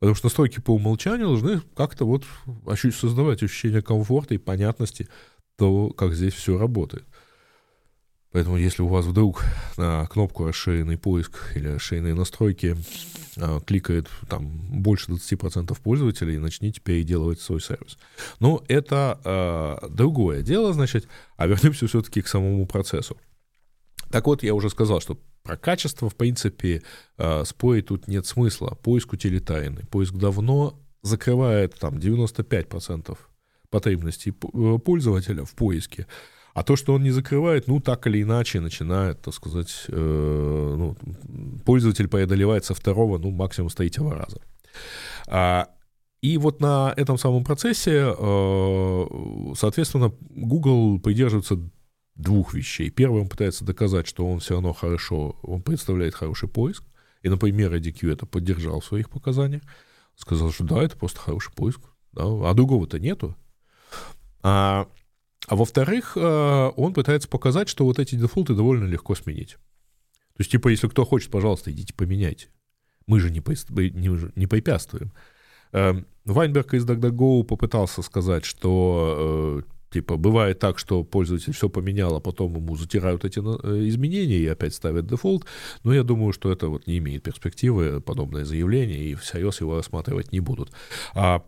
Потому что настройки по умолчанию должны как-то вот создавать ощущение комфорта и понятности то, как здесь все работает. Поэтому, если у вас вдруг на кнопку «Расширенный поиск» или «Расширенные настройки» а, кликает там больше 20% пользователей, начните переделывать свой сервис. Но это э, другое дело, значит, а вернемся все-таки к самому процессу. Так вот, я уже сказал, что про качество, в принципе, э, спорить тут нет смысла. Поиск утилитарный. Поиск давно закрывает там 95% потребностей э, пользователя в поиске. А то, что он не закрывает, ну, так или иначе начинает, так сказать, э, ну, пользователь преодолевает со второго, ну, максимум с третьего раза. А, и вот на этом самом процессе, э, соответственно, Google придерживается двух вещей. Первый, он пытается доказать, что он все равно хорошо, он представляет хороший поиск. И, например, IDQ это поддержал в своих показаниях. Сказал, что да, это просто хороший поиск. Да, а другого-то нету. А, а во-вторых, э, он пытается показать, что вот эти дефолты довольно легко сменить. То есть, типа, если кто хочет, пожалуйста, идите поменяйте. Мы же не, по, не, не препятствуем. Эм, Вайнберг из DuckDuckGo попытался сказать, что э, типа бывает так, что пользователь все поменял, а потом ему затирают эти э, изменения и опять ставят дефолт. Но я думаю, что это вот не имеет перспективы, подобное заявление, и всерьез его рассматривать не будут. А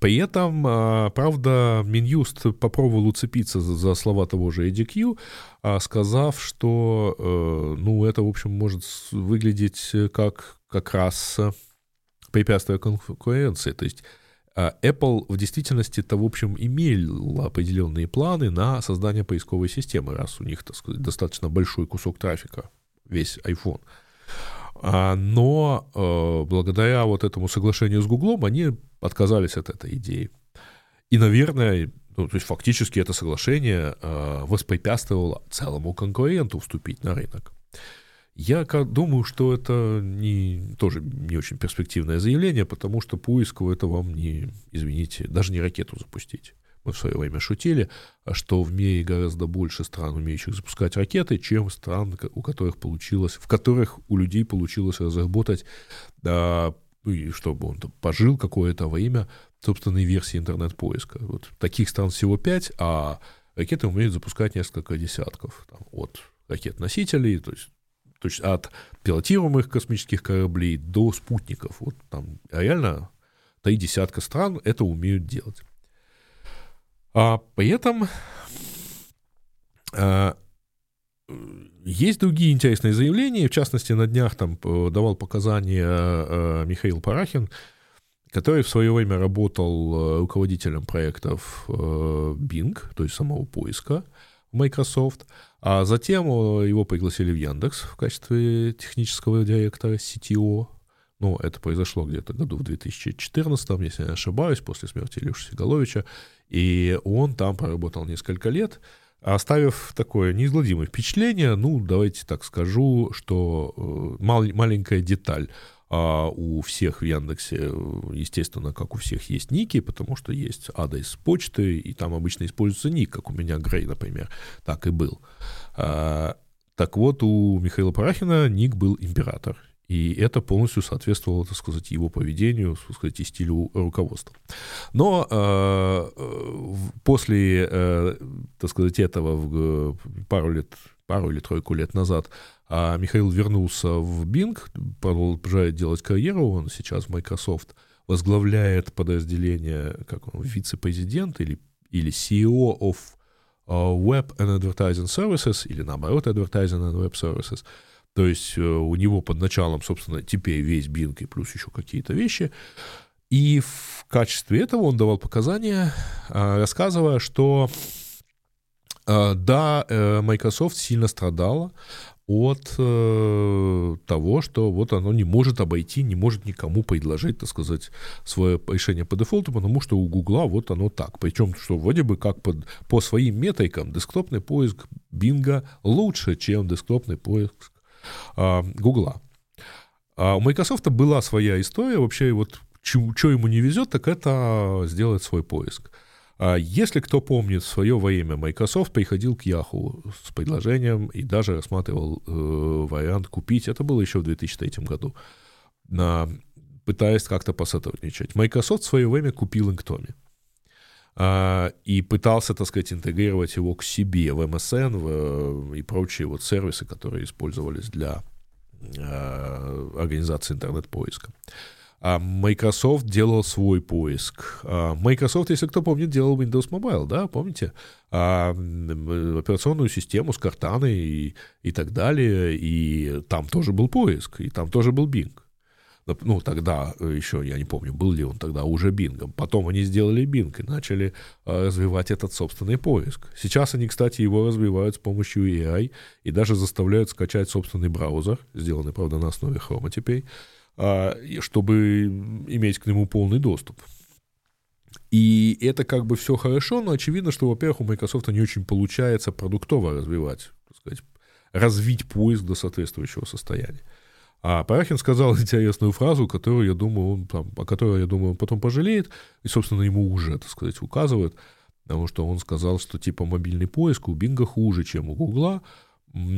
При этом, а, правда, Минюст попробовал уцепиться за слова того же EDQ, а, сказав, что, э, ну, это, в общем, может выглядеть как как раз препятствие конкуренции. То есть а, Apple в действительности-то, в общем, имел определенные планы на создание поисковой системы, раз у них, так сказать, достаточно большой кусок трафика, весь iPhone. Но э, благодаря вот этому соглашению с Гуглом они отказались от этой идеи. И, наверное, ну, то есть фактически это соглашение э, воспрепятствовало целому конкуренту вступить на рынок. Я думаю, что это не, тоже не очень перспективное заявление, потому что поиску это вам не, извините, даже не ракету запустить. Мы в свое время шутили, что в мире гораздо больше стран, умеющих запускать ракеты, чем стран, у которых получилось, в которых у людей получилось разработать да, ну и чтобы он там пожил какое-то время собственной версии интернет-поиска. Вот таких стран всего пять, а ракеты умеют запускать несколько десятков. Там, от ракет-носителей, то есть, то есть от пилотируемых космических кораблей до спутников. Вот там реально три десятка стран это умеют делать. А при этом а, есть другие интересные заявления, в частности, на днях там давал показания э, Михаил Парахин, который в свое время работал э, руководителем проектов Bing, то есть самого поиска в Microsoft, а затем его пригласили в Яндекс в качестве технического директора CTO. Ну, это произошло где-то году в 2014, если я не ошибаюсь, после смерти Илюши Сигаловича. И он там проработал несколько лет оставив такое неизгладимое впечатление, ну, давайте так скажу, что э, мал, маленькая деталь. А у всех в Яндексе, естественно, как у всех есть ники, потому что есть адрес почты, и там обычно используется ник, как у меня Грей, например, так и был. А, так вот, у Михаила Парахина ник был император. И это полностью соответствовало, так сказать, его поведению, так сказать, и стилю руководства. Но э, после, э, так сказать, этого в, пару лет, пару или тройку лет назад а Михаил вернулся в Bing, продолжает делать карьеру, он сейчас в Microsoft возглавляет подразделение, как он, вице-президент или, или CEO of uh, Web and Advertising Services, или наоборот, Advertising and Web Services – то есть э, у него под началом, собственно, теперь весь Bing и плюс еще какие-то вещи. И в качестве этого он давал показания, а, рассказывая, что а, да, э, Microsoft сильно страдала от э, того, что вот оно не может обойти, не может никому предложить, так сказать, свое решение по дефолту, потому что у Гугла вот оно так. Причем, что вроде бы как под, по своим метрикам десктопный поиск Бинга лучше, чем десктопный поиск Гугла. А у Microsoft была своя история, вообще вот что ему не везет, так это сделать свой поиск. А если кто помнит, в свое время Microsoft приходил к Yahoo с предложением и даже рассматривал э, вариант купить, это было еще в 2003 году, на, пытаясь как-то посотрудничать. Microsoft в свое время купил Inktomi. А, и пытался, так сказать, интегрировать его к себе в MSN в, и прочие вот сервисы, которые использовались для а, организации интернет-поиска. А Microsoft делал свой поиск. Microsoft, если кто помнит, делал Windows Mobile, да, помните? Операционную систему с картаной и, и так далее, и там тоже был поиск, и там тоже был Bing ну, тогда э, еще, я не помню, был ли он тогда уже бингом. Потом они сделали бинг и начали э, развивать этот собственный поиск. Сейчас они, кстати, его развивают с помощью AI и даже заставляют скачать собственный браузер, сделанный, правда, на основе Chrome теперь, э, чтобы иметь к нему полный доступ. И это как бы все хорошо, но очевидно, что, во-первых, у Microsoft не очень получается продуктово развивать, так сказать, развить поиск до соответствующего состояния. А Парахин сказал интересную фразу, которую, я думаю, он там, о которой, я думаю, он потом пожалеет, и, собственно, ему уже, так сказать, указывают, потому что он сказал, что типа мобильный поиск у Бинга хуже, чем у Гугла,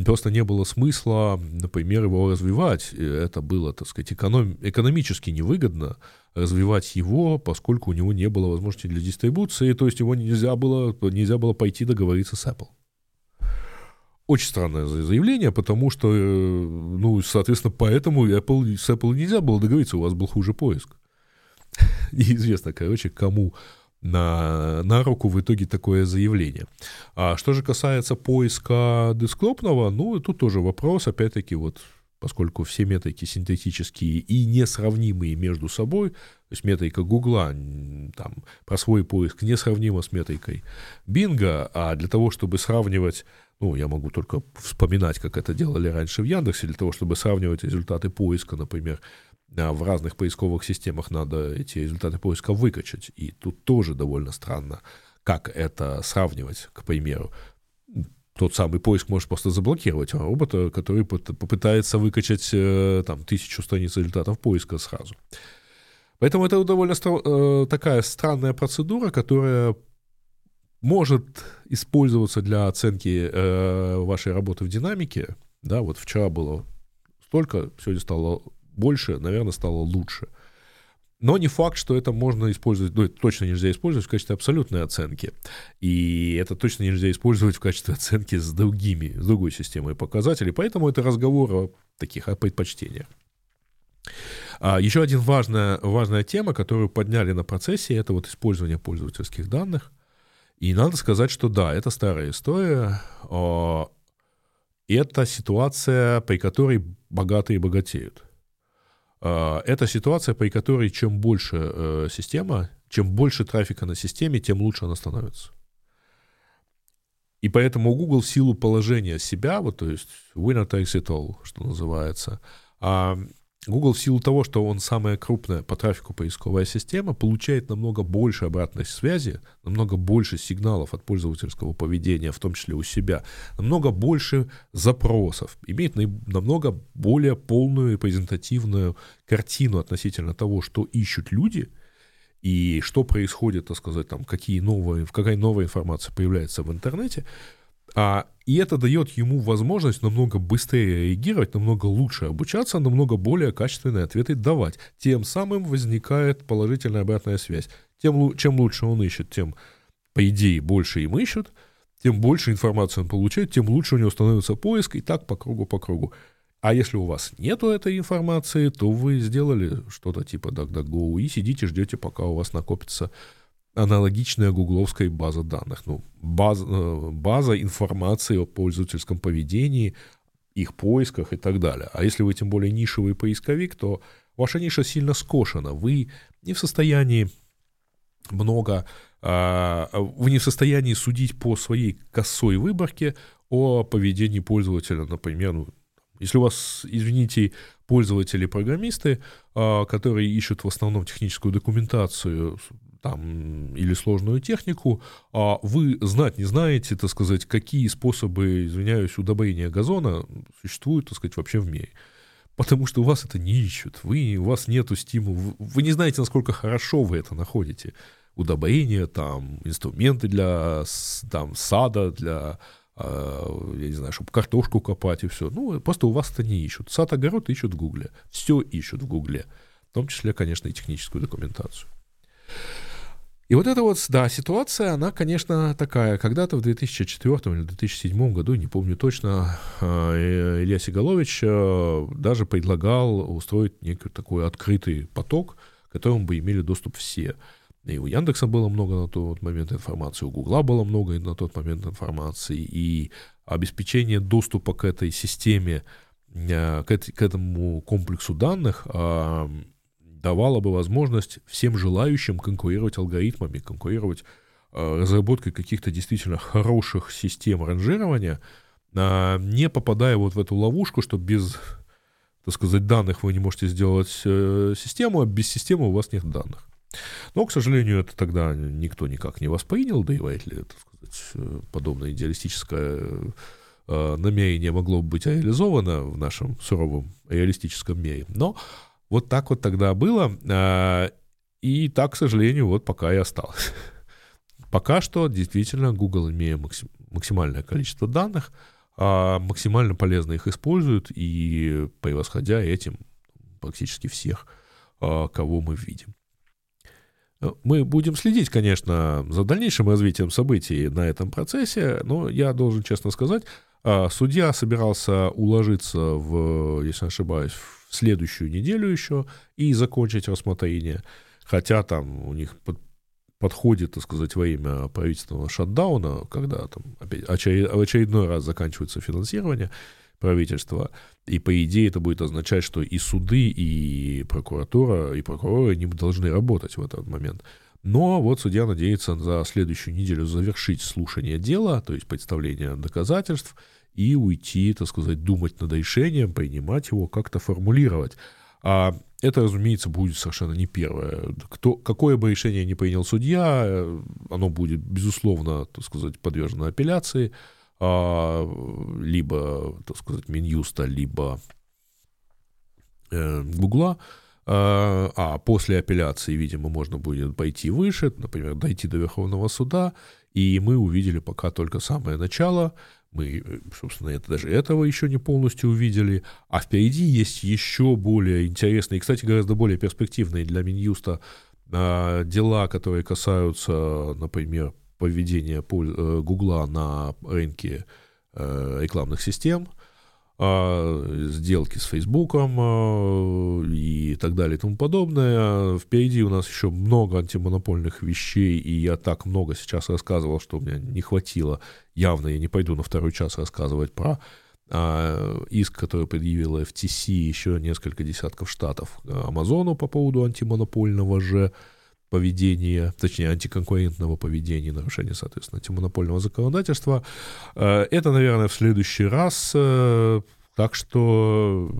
просто не было смысла, например, его развивать. Это было, так сказать, эконом... экономически невыгодно развивать его, поскольку у него не было возможности для дистрибуции, то есть его нельзя было, нельзя было пойти договориться с Apple. Очень странное заявление, потому что, э, ну, соответственно, поэтому Apple, с Apple нельзя было договориться, у вас был хуже поиск. неизвестно, короче, кому на, на руку в итоге такое заявление. А что же касается поиска десктопного, ну, тут тоже вопрос, опять-таки, вот поскольку все метрики синтетические и несравнимые между собой, то есть метрика Гугла, там, про свой поиск несравнима с метрикой Бинга, а для того, чтобы сравнивать, ну, я могу только вспоминать, как это делали раньше в Яндексе, для того, чтобы сравнивать результаты поиска, например, а, в разных поисковых системах надо эти результаты поиска выкачать, и тут тоже довольно странно, как это сравнивать, к примеру тот самый поиск может просто заблокировать робота, который попытается выкачать э, там тысячу страниц результатов поиска сразу. Поэтому это довольно э, такая странная процедура, которая может использоваться для оценки э, вашей работы в динамике. Да, вот вчера было столько, сегодня стало больше, наверное, стало лучше. Но не факт, что это можно использовать, ну, это точно нельзя использовать в качестве абсолютной оценки. И это точно нельзя использовать в качестве оценки с другими, с другой системой показателей. Поэтому это разговор о таких о предпочтениях. А еще один важная, важная тема, которую подняли на процессе, это вот использование пользовательских данных. И надо сказать, что да, это старая история. Это ситуация, при которой богатые богатеют. А, это ситуация, при которой чем больше э, система, чем больше трафика на системе, тем лучше она становится. И поэтому Google в силу положения себя, вот то есть winner takes it all, что называется, а, Google в силу того, что он самая крупная по трафику поисковая система, получает намного больше обратной связи, намного больше сигналов от пользовательского поведения, в том числе у себя, намного больше запросов, имеет намного более полную презентативную картину относительно того, что ищут люди и что происходит, так сказать, там, какие новые, какая новая информация появляется в интернете, а, и это дает ему возможность намного быстрее реагировать, намного лучше обучаться, намного более качественные ответы давать. Тем самым возникает положительная обратная связь. Тем, чем лучше он ищет, тем, по идее, больше им ищут, тем больше информации он получает, тем лучше у него становится поиск, и так по кругу, по кругу. А если у вас нету этой информации, то вы сделали что-то типа DuckDuckGo и сидите, ждете, пока у вас накопится аналогичная гугловской база данных. Ну, база, э, база информации о пользовательском поведении, их поисках и так далее. А если вы тем более нишевый поисковик, то ваша ниша сильно скошена. Вы не в состоянии много, а, вы не в состоянии судить по своей косой выборке о поведении пользователя, например, ну, если у вас, извините, пользователи-программисты, а, которые ищут в основном техническую документацию там, или сложную технику, а вы знать не знаете, так сказать, какие способы, извиняюсь, удобрения газона существуют, так сказать, вообще в мире. Потому что у вас это не ищут, вы, у вас нету стимула, вы не знаете, насколько хорошо вы это находите. Удобрения, там, инструменты для там, сада, для а, я не знаю, чтобы картошку копать и все. Ну, просто у вас это не ищут. Сад, огород ищут в Гугле. Все ищут в Гугле. В том числе, конечно, и техническую документацию. И вот эта вот, да, ситуация, она, конечно, такая. Когда-то в 2004 или 2007 году, не помню точно, э, Илья Сигалович э, даже предлагал устроить некий такой открытый поток, к которому бы имели доступ все. И у Яндекса было много на тот момент информации, у Гугла было много на тот момент информации, и обеспечение доступа к этой системе, э, к, этому комплексу данных давала бы возможность всем желающим конкурировать алгоритмами, конкурировать э, разработкой каких-то действительно хороших систем ранжирования, э, не попадая вот в эту ловушку, что без, так сказать, данных вы не можете сделать э, систему, а без системы у вас нет данных. Но, к сожалению, это тогда никто никак не воспринял, да и вряд ли, так сказать, э, подобное идеалистическое э, намерение могло быть реализовано в нашем суровом реалистическом мире. Но вот так вот тогда было. А, и так, к сожалению, вот пока и осталось. Пока что действительно Google, имея максимальное количество данных, а, максимально полезно их используют и превосходя этим практически всех, а, кого мы видим. Мы будем следить, конечно, за дальнейшим развитием событий на этом процессе, но я должен честно сказать, судья собирался уложиться в, если не ошибаюсь, в следующую неделю еще и закончить рассмотрение. хотя там у них под, подходит, так сказать, во имя правительственного шатдауна, когда там опять очеред, в очередной раз заканчивается финансирование правительства, и по идее это будет означать, что и суды, и прокуратура, и прокуроры не должны работать в этот момент. Но вот судья надеется за следующую неделю завершить слушание дела, то есть представление доказательств, и уйти, так сказать, думать над решением, принимать его, как-то формулировать. А это, разумеется, будет совершенно не первое. Кто, какое бы решение ни принял судья, э, оно будет, безусловно, так сказать, подвержено апелляции, а, либо, так сказать, Минюста, либо э, Гугла. А, а после апелляции, видимо, можно будет пойти выше, например, дойти до Верховного суда, и мы увидели пока только самое начало – мы, э, собственно, это, даже этого еще не полностью увидели. А впереди есть еще более интересные, кстати, гораздо более перспективные для Минюста а, дела, которые касаются, например, поведения э, Гугла на рынке э, рекламных систем – сделки с Фейсбуком а, и так далее и тому подобное. Впереди у нас еще много антимонопольных вещей, и я так много сейчас рассказывал, что у меня не хватило. Явно я не пойду на второй час рассказывать про а, иск, который предъявила FTC еще несколько десятков штатов Амазону по поводу антимонопольного же поведения, точнее, антиконкурентного поведения, нарушения, соответственно, антимонопольного законодательства. Э, это, наверное, в следующий раз. Э, так что,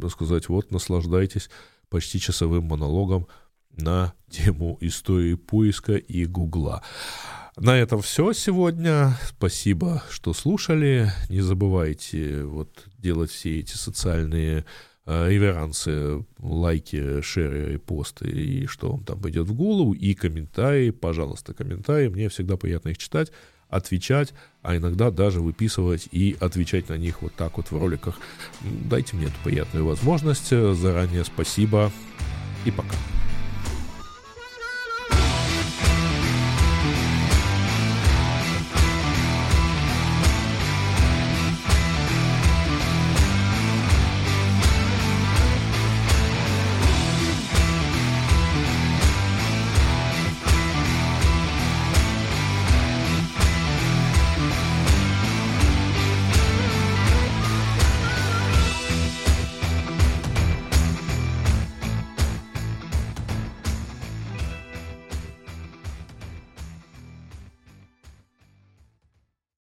так сказать, вот наслаждайтесь почти часовым монологом на тему истории поиска и Гугла. На этом все сегодня. Спасибо, что слушали. Не забывайте вот делать все эти социальные реверансы, лайки, шеры, посты и что вам там пойдет в голову, и комментарии, пожалуйста, комментарии, мне всегда приятно их читать, отвечать, а иногда даже выписывать и отвечать на них вот так вот в роликах. Дайте мне эту приятную возможность. Заранее спасибо и пока.